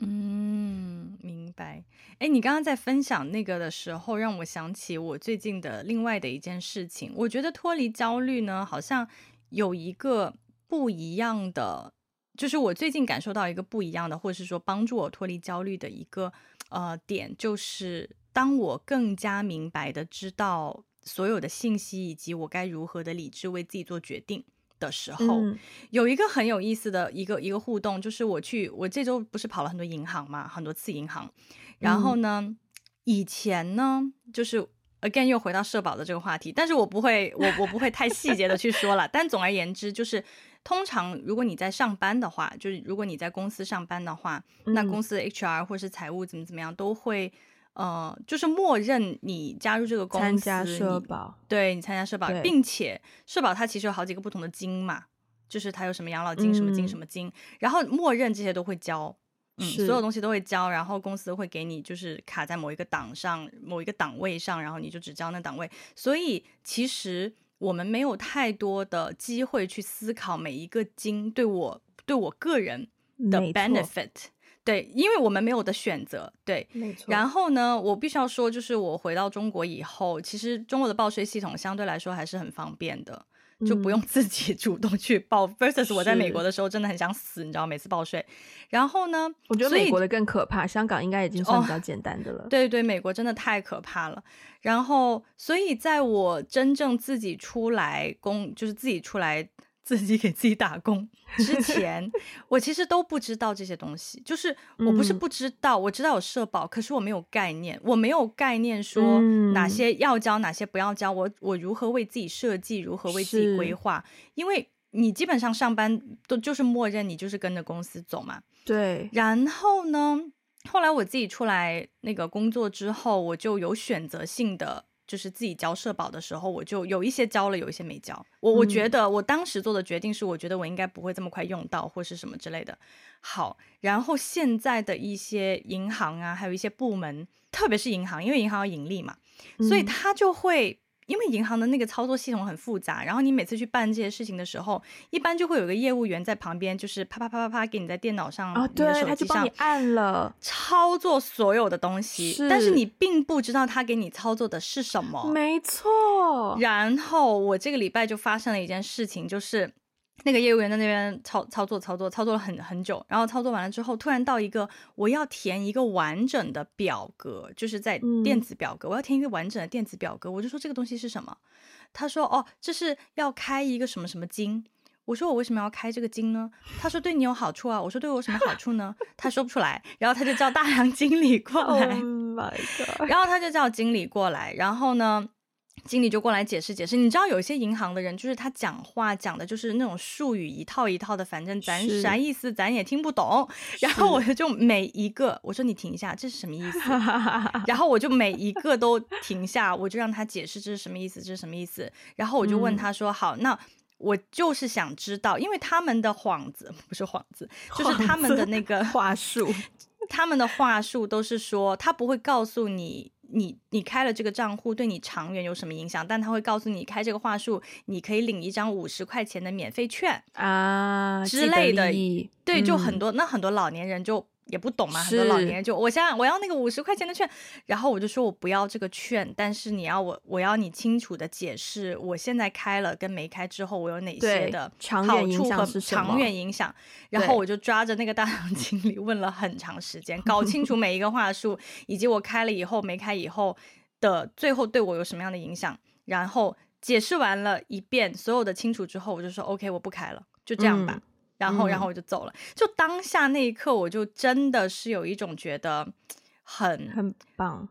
嗯，明白。哎，你刚刚在分享那个的时候，让我想起我最近的另外的一件事情。我觉得脱离焦虑呢，好像有一个不一样的，就是我最近感受到一个不一样的，或者是说帮助我脱离焦虑的一个呃点，就是当我更加明白的知道所有的信息，以及我该如何的理智为自己做决定的时候，嗯、有一个很有意思的一个一个互动，就是我去我这周不是跑了很多银行嘛，很多次银行。然后呢，嗯、以前呢，就是 again 又回到社保的这个话题，但是我不会，我我不会太细节的去说了。但总而言之，就是通常如果你在上班的话，就是如果你在公司上班的话，嗯、那公司的 HR 或是财务怎么怎么样都会，呃，就是默认你加入这个公司，参加社保，你对你参加社保，并且社保它其实有好几个不同的金嘛，就是它有什么养老金、什么金、什么金，嗯、然后默认这些都会交。嗯，所有东西都会交，然后公司会给你，就是卡在某一个档上，某一个档位上，然后你就只交那档位。所以其实我们没有太多的机会去思考每一个金对我对我个人的 benefit。对，因为我们没有的选择。对，没错。然后呢，我必须要说，就是我回到中国以后，其实中国的报税系统相对来说还是很方便的。就不用自己 [LAUGHS] 主动去报。versus 我在美国的时候真的很想死，你知道，每次报税。然后呢，我觉得美国的更可怕，香港应该已经算比较简单的了。哦，对对，美国真的太可怕了。然后，所以在我真正自己出来工，就是自己出来。自己给自己打工之前，我其实都不知道这些东西。就是我不是不知道，嗯、我知道有社保，可是我没有概念，我没有概念说哪些要交，哪些不要交。我我如何为自己设计，如何为自己规划？因为你基本上上班都就是默认你就是跟着公司走嘛。对。然后呢，后来我自己出来那个工作之后，我就有选择性的。就是自己交社保的时候，我就有一些交了，有一些没交。我我觉得我当时做的决定是，我觉得我应该不会这么快用到，或是什么之类的。好，然后现在的一些银行啊，还有一些部门，特别是银行，因为银行要盈利嘛，所以他就会。因为银行的那个操作系统很复杂，然后你每次去办这些事情的时候，一般就会有个业务员在旁边，就是啪啪啪啪啪给你在电脑上啊，对，他就帮你按了操作所有的东西，是但是你并不知道他给你操作的是什么。没错。然后我这个礼拜就发生了一件事情，就是那个业务员在那边操操作操作操作了很很久，然后操作完了之后，突然到一个我要填一个完整的表格，就是在电子表格，嗯、我要填一个完整的电子表格，我就说这个东西是什么？他说哦，这是要开一个什么什么金。我说我为什么要开这个金呢？他说对你有好处啊。我说对我有什么好处呢？他说不出来，然后他就叫大杨经理过来。[LAUGHS] Oh my god！[LAUGHS] 然后他就叫经理过来，然后呢？经理就过来解释解释，你知道有一些银行的人，就是他讲话讲的就是那种术语一套一套的，反正咱啥意思咱也听不懂。然后我就每一个我说你停一下，这是什么意思？[LAUGHS] 然后我就每一个都停下，我就让他解释这是什么意思，这是什么意思。然后我就问他说：“嗯、好，那我就是想知道，因为他们的幌子不是幌子，[LAUGHS] 就是他们的那个话术，他们的话术都是说他不会告诉你。”你你开了这个账户对你长远有什么影响？但他会告诉你开这个话术，你可以领一张五十块钱的免费券啊之类的。对，就很多、嗯、那很多老年人就。也不懂嘛，很多老年人就我想我要那个五十块钱的券，然后我就说我不要这个券，但是你要我我要你清楚的解释我现在开了跟没开之后我有哪些的好处和长远影响，长远影响，然后我就抓着那个大堂经理问了很长时间，搞清楚每一个话术以及我开了以后没开以后的最后对我有什么样的影响，然后解释完了一遍所有的清楚之后，我就说 OK 我不开了，就这样吧。嗯然后，然后我就走了。嗯、就当下那一刻，我就真的是有一种觉得很很棒。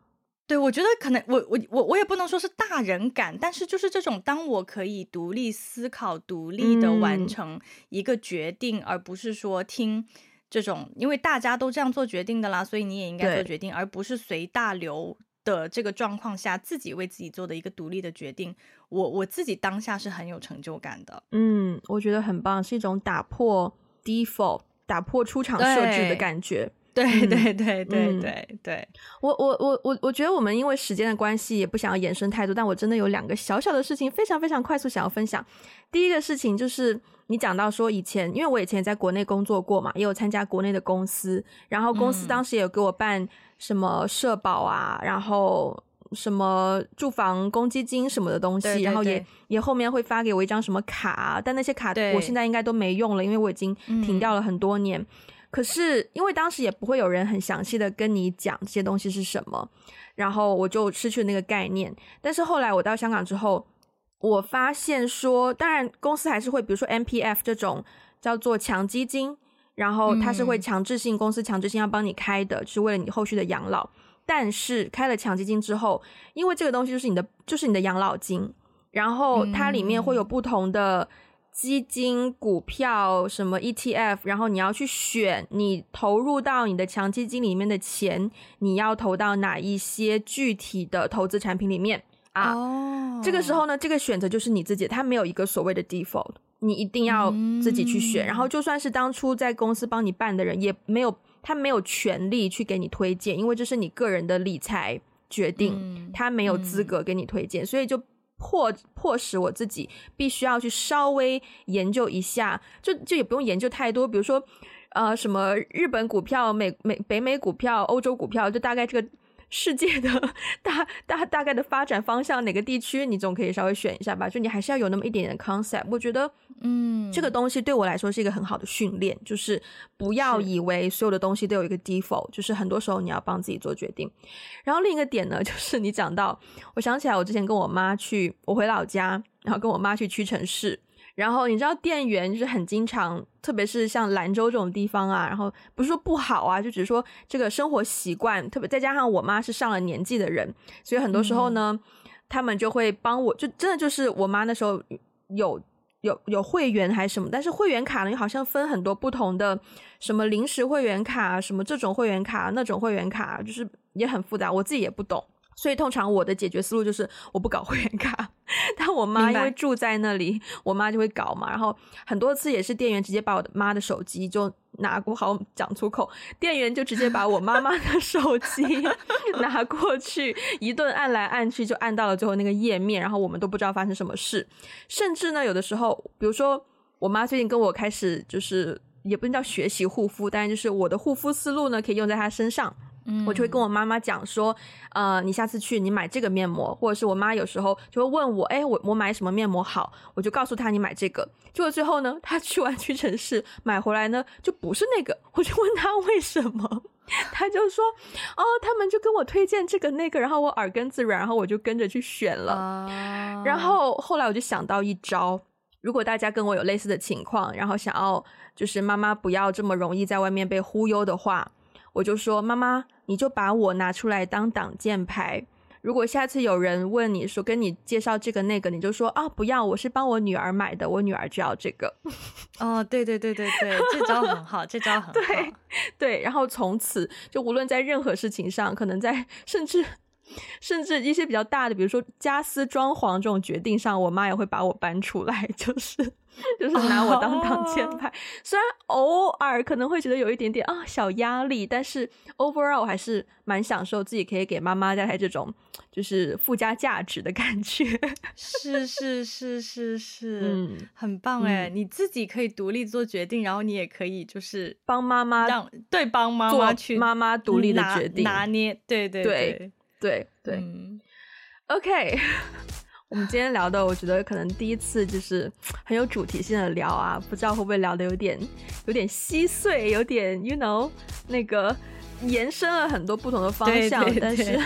对，我觉得可能我我我我也不能说是大人感，但是就是这种，当我可以独立思考、独立的完成一个决定，嗯、而不是说听这种，因为大家都这样做决定的啦，所以你也应该做决定，而不是随大流。的这个状况下，自己为自己做的一个独立的决定，我我自己当下是很有成就感的。嗯，我觉得很棒，是一种打破 default、打破出厂设置的感觉。对对对对对对。我我我我我觉得我们因为时间的关系，也不想要延伸太多，但我真的有两个小小的事情，非常非常快速想要分享。第一个事情就是你讲到说以前，因为我以前也在国内工作过嘛，也有参加国内的公司，然后公司当时也有给我办。什么社保啊，然后什么住房公积金什么的东西，对对对，然后也也后面会发给我一张什么卡啊，但那些卡我现在应该都没用了，因为我已经停掉了很多年。嗯、可是因为当时也不会有人很详细的跟你讲这些东西是什么，然后我就失去了那个概念。但是后来我到香港之后，我发现说，当然公司还是会，比如说 MPF 这种叫做强基金。然后它是会强制性、嗯、公司强制性要帮你开的，是为了你后续的养老。但是开了强基金之后，因为这个东西就是你的，就是你的养老金。然后它里面会有不同的基金、股票、什么 ETF，然后你要去选你投入到你的强基金里面的钱，你要投到哪一些具体的投资产品里面啊？哦，这个时候呢，这个选择就是你自己，它没有一个所谓的 default。你一定要自己去选，嗯、然后就算是当初在公司帮你办的人，也没有他没有权利去给你推荐，因为这是你个人的理财决定，嗯、他没有资格给你推荐，嗯、所以就迫迫使我自己必须要去稍微研究一下，就就也不用研究太多，比如说呃什么日本股票、美美北美股票、欧洲股票，就大概这个。世界的大大大概的发展方向，哪个地区你总可以稍微选一下吧？就你还是要有那么一点点的 concept。我觉得，嗯，这个东西对我来说是一个很好的训练，就是不要以为所有的东西都有一个 default，就是很多时候你要帮自己做决定。然后另一个点呢，[LAUGHS] 就是你讲到，我想起来我之前跟我妈去，我回老家，然后跟我妈去屈臣氏。然后你知道店员就是很经常，特别是像兰州这种地方啊，然后不是说不好啊，就只是说这个生活习惯，特别再加上我妈是上了年纪的人，所以很多时候呢，嗯、他们就会帮我，就真的就是我妈那时候有有有会员还是什么，但是会员卡呢，好像分很多不同的，什么临时会员卡，什么这种会员卡，那种会员卡，就是也很复杂，我自己也不懂。所以通常我的解决思路就是我不搞会员卡，但我妈因为住在那里，我妈就会搞嘛。然后很多次也是店员直接把我的妈的手机就拿过，好讲粗口，店员就直接把我妈妈的手机 [LAUGHS] 拿过去，一顿按来按去，就按到了最后那个页面，然后我们都不知道发生什么事。甚至呢，有的时候，比如说我妈最近跟我开始就是也不能叫学习护肤，但是就是我的护肤思路呢可以用在她身上。嗯，我就会跟我妈妈讲说，呃，你下次去你买这个面膜，或者是我妈有时候就会问我，哎，我我买什么面膜好，我就告诉她你买这个。结果最后呢，她去完屈臣氏买回来呢，就不是那个，我就问她为什么，他就说，哦，他们就跟我推荐这个那个，然后我耳根子软，然后我就跟着去选了。啊、然后后来我就想到一招，如果大家跟我有类似的情况，然后想要就是妈妈不要这么容易在外面被忽悠的话。我就说，妈妈，你就把我拿出来当挡箭牌。如果下次有人问你说跟你介绍这个那个，你就说啊，不要，我是帮我女儿买的，我女儿就要这个。[LAUGHS] 哦，对对对对对，这招很好，这招很好。[LAUGHS] 对对，然后从此就无论在任何事情上，可能在甚至甚至一些比较大的，比如说家私装潢这种决定上，我妈也会把我搬出来，[LAUGHS] 就是。就是拿我当挡箭牌，oh. 虽然偶尔可能会觉得有一点点啊小压力，但是 overall 我还是蛮享受自己可以给妈妈带来这种就是附加价值的感觉。是是是是是，嗯，很棒哎、嗯！你自己可以独立做决定，然后你也可以就是帮妈妈让对帮妈妈去妈妈独立的决定拿，拿捏，对对对对对，对、嗯、，OK。[LAUGHS] 我们今天聊的，我觉得可能第一次就是很有主题性的聊啊，不知道会不会聊的有点有点稀碎，有点 you know 那个延伸了很多不同的方向，对对对，但是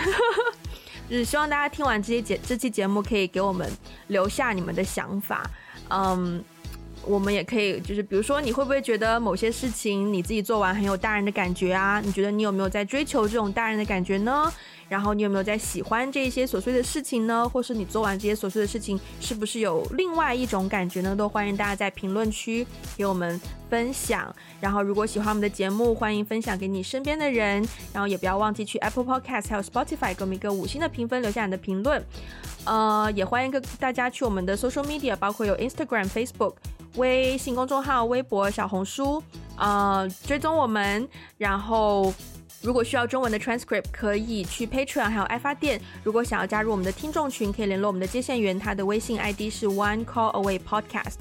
[LAUGHS] 就是希望大家听完这些节这期节目，可以给我们留下你们的想法，嗯，我们也可以就是比如说你会不会觉得某些事情你自己做完很有大人的感觉啊？你觉得你有没有在追求这种大人的感觉呢？然后你有没有在喜欢这些琐碎的事情呢？或是你做完这些琐碎的事情，是不是有另外一种感觉呢？都欢迎大家在评论区给我们分享。然后如果喜欢我们的节目，欢迎分享给你身边的人。然后也不要忘记去 Apple Podcast 还有 Spotify 给我们一个五星的评分，留下你的评论。呃，也欢迎个大家去我们的 Social Media，包括有 Instagram、Facebook、微信公众号、微博、小红书，呃，追踪我们。然后。如果需要中文的 transcript，可以去 Patreon，还有爱发电。如果想要加入我们的听众群，可以联络我们的接线员，他的微信 ID 是 One Call Away Podcast。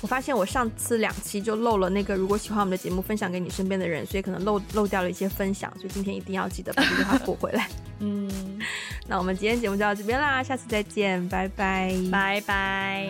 我发现我上次两期就漏了那个，如果喜欢我们的节目，分享给你身边的人，所以可能漏漏掉了一些分享，所以今天一定要记得把这句话补回来。[LAUGHS] 嗯，那我们今天节目就到这边啦，下次再见，拜拜，拜拜。